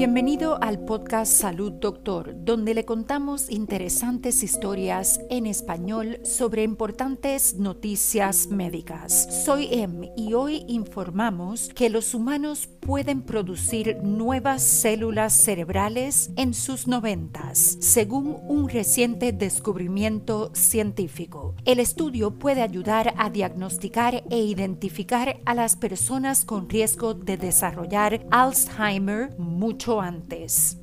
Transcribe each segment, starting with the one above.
Bienvenido al podcast Salud Doctor, donde le contamos interesantes historias en español sobre importantes noticias médicas. Soy Em y hoy informamos que los humanos pueden producir nuevas células cerebrales en sus noventas, según un reciente descubrimiento científico. El estudio puede ayudar a diagnosticar e identificar a las personas con riesgo de desarrollar Alzheimer mucho antes.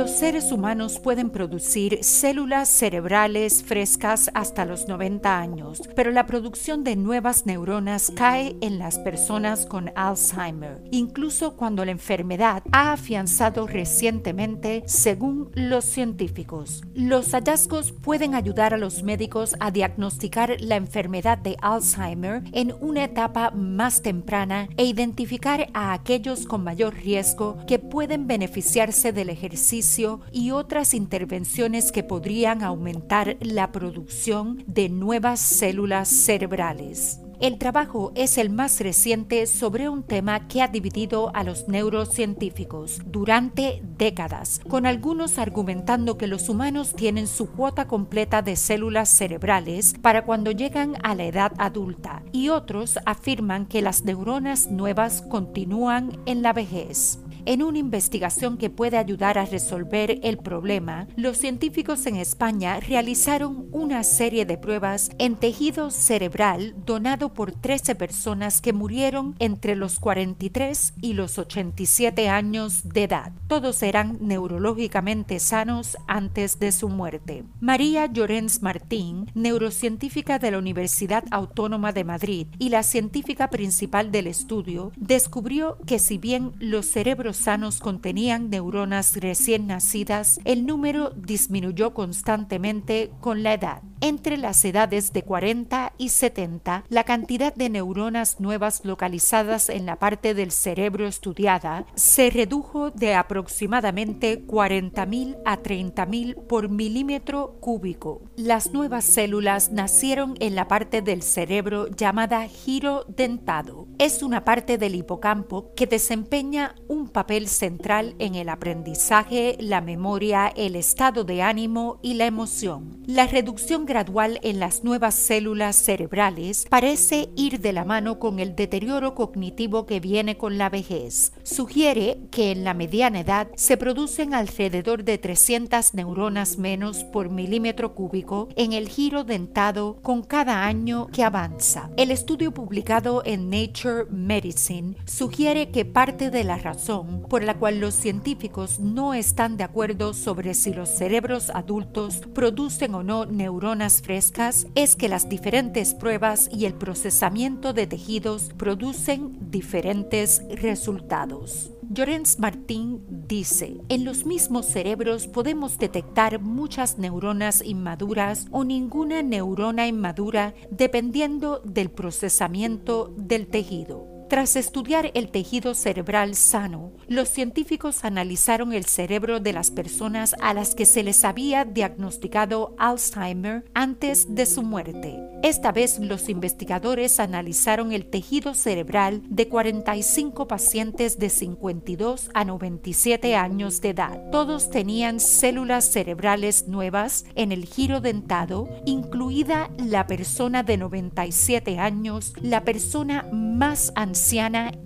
Los seres humanos pueden producir células cerebrales frescas hasta los 90 años, pero la producción de nuevas neuronas cae en las personas con Alzheimer, incluso cuando la enfermedad ha afianzado recientemente, según los científicos. Los hallazgos pueden ayudar a los médicos a diagnosticar la enfermedad de Alzheimer en una etapa más temprana e identificar a aquellos con mayor riesgo que pueden beneficiarse del ejercicio y otras intervenciones que podrían aumentar la producción de nuevas células cerebrales. El trabajo es el más reciente sobre un tema que ha dividido a los neurocientíficos durante décadas, con algunos argumentando que los humanos tienen su cuota completa de células cerebrales para cuando llegan a la edad adulta, y otros afirman que las neuronas nuevas continúan en la vejez. En una investigación que puede ayudar a resolver el problema, los científicos en España realizaron una serie de pruebas en tejido cerebral donado por 13 personas que murieron entre los 43 y los 87 años de edad. Todos eran neurológicamente sanos antes de su muerte. María Llorens Martín, neurocientífica de la Universidad Autónoma de Madrid y la científica principal del estudio, descubrió que si bien los cerebros sanos contenían neuronas recién nacidas, el número disminuyó constantemente con la edad. Entre las edades de 40 y 70, la cantidad de neuronas nuevas localizadas en la parte del cerebro estudiada se redujo de aproximadamente 40.000 a 30.000 por milímetro cúbico. Las nuevas células nacieron en la parte del cerebro llamada giro dentado. Es una parte del hipocampo que desempeña un papel central en el aprendizaje, la memoria, el estado de ánimo y la emoción. La reducción gradual en las nuevas células cerebrales parece ir de la mano con el deterioro cognitivo que viene con la vejez. Sugiere que en la mediana edad se producen alrededor de 300 neuronas menos por milímetro cúbico en el giro dentado con cada año que avanza. El estudio publicado en Nature Medicine sugiere que parte de la razón por la cual los científicos no están de acuerdo sobre si los cerebros adultos producen o no neuronas frescas es que las diferentes pruebas y el procesamiento de tejidos producen diferentes resultados. Llorens Martín dice, en los mismos cerebros podemos detectar muchas neuronas inmaduras o ninguna neurona inmadura dependiendo del procesamiento del tejido. Tras estudiar el tejido cerebral sano, los científicos analizaron el cerebro de las personas a las que se les había diagnosticado Alzheimer antes de su muerte. Esta vez los investigadores analizaron el tejido cerebral de 45 pacientes de 52 a 97 años de edad. Todos tenían células cerebrales nuevas en el giro dentado, incluida la persona de 97 años, la persona más anciana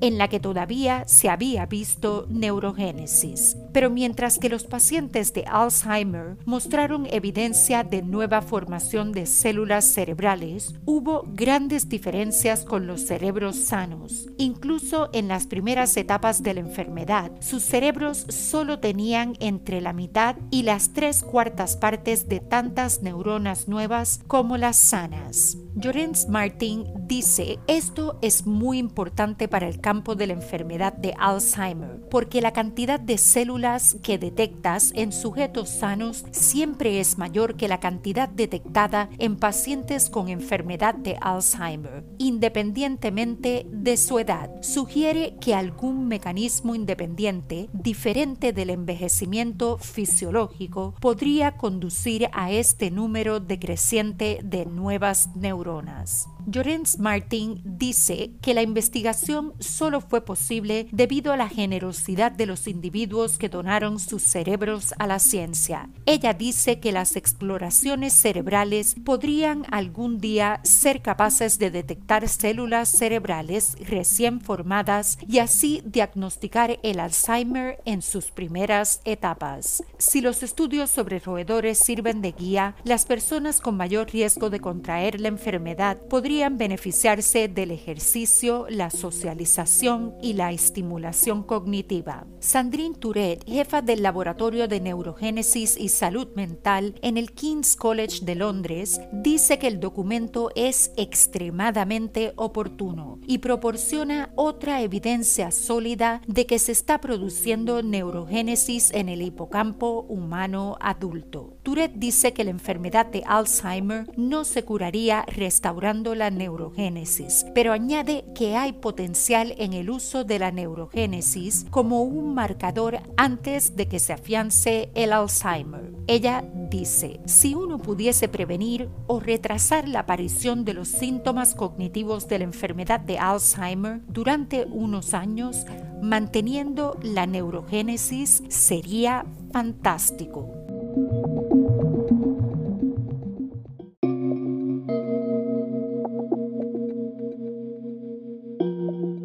en la que todavía se había visto neurogénesis. Pero mientras que los pacientes de Alzheimer mostraron evidencia de nueva formación de células cerebrales, hubo grandes diferencias con los cerebros sanos. Incluso en las primeras etapas de la enfermedad, sus cerebros solo tenían entre la mitad y las tres cuartas partes de tantas neuronas nuevas como las sanas. Llorens Martin dice, esto es muy importante para el campo de la enfermedad de Alzheimer, porque la cantidad de células que detectas en sujetos sanos siempre es mayor que la cantidad detectada en pacientes con enfermedad de Alzheimer, independientemente de su edad. Sugiere que algún mecanismo independiente, diferente del envejecimiento fisiológico, podría conducir a este número decreciente de nuevas neuronas. Llorens Martin dice que la investigación solo fue posible debido a la generosidad de los individuos que donaron sus cerebros a la ciencia. Ella dice que las exploraciones cerebrales podrían algún día ser capaces de detectar células cerebrales recién formadas y así diagnosticar el Alzheimer en sus primeras etapas. Si los estudios sobre roedores sirven de guía, las personas con mayor riesgo de contraer la enfermedad podrían beneficiarse del ejercicio, la socialización y la estimulación cognitiva. Sandrine Tourette, jefa del Laboratorio de Neurogénesis y Salud Mental en el King's College de Londres, dice que el documento es extremadamente oportuno y proporciona otra evidencia sólida de que se está produciendo neurogénesis en el hipocampo humano adulto. Tourette dice que la enfermedad de Alzheimer no se curaría restaurando neurogénesis, pero añade que hay potencial en el uso de la neurogénesis como un marcador antes de que se afiance el Alzheimer. Ella dice, si uno pudiese prevenir o retrasar la aparición de los síntomas cognitivos de la enfermedad de Alzheimer durante unos años, manteniendo la neurogénesis sería fantástico.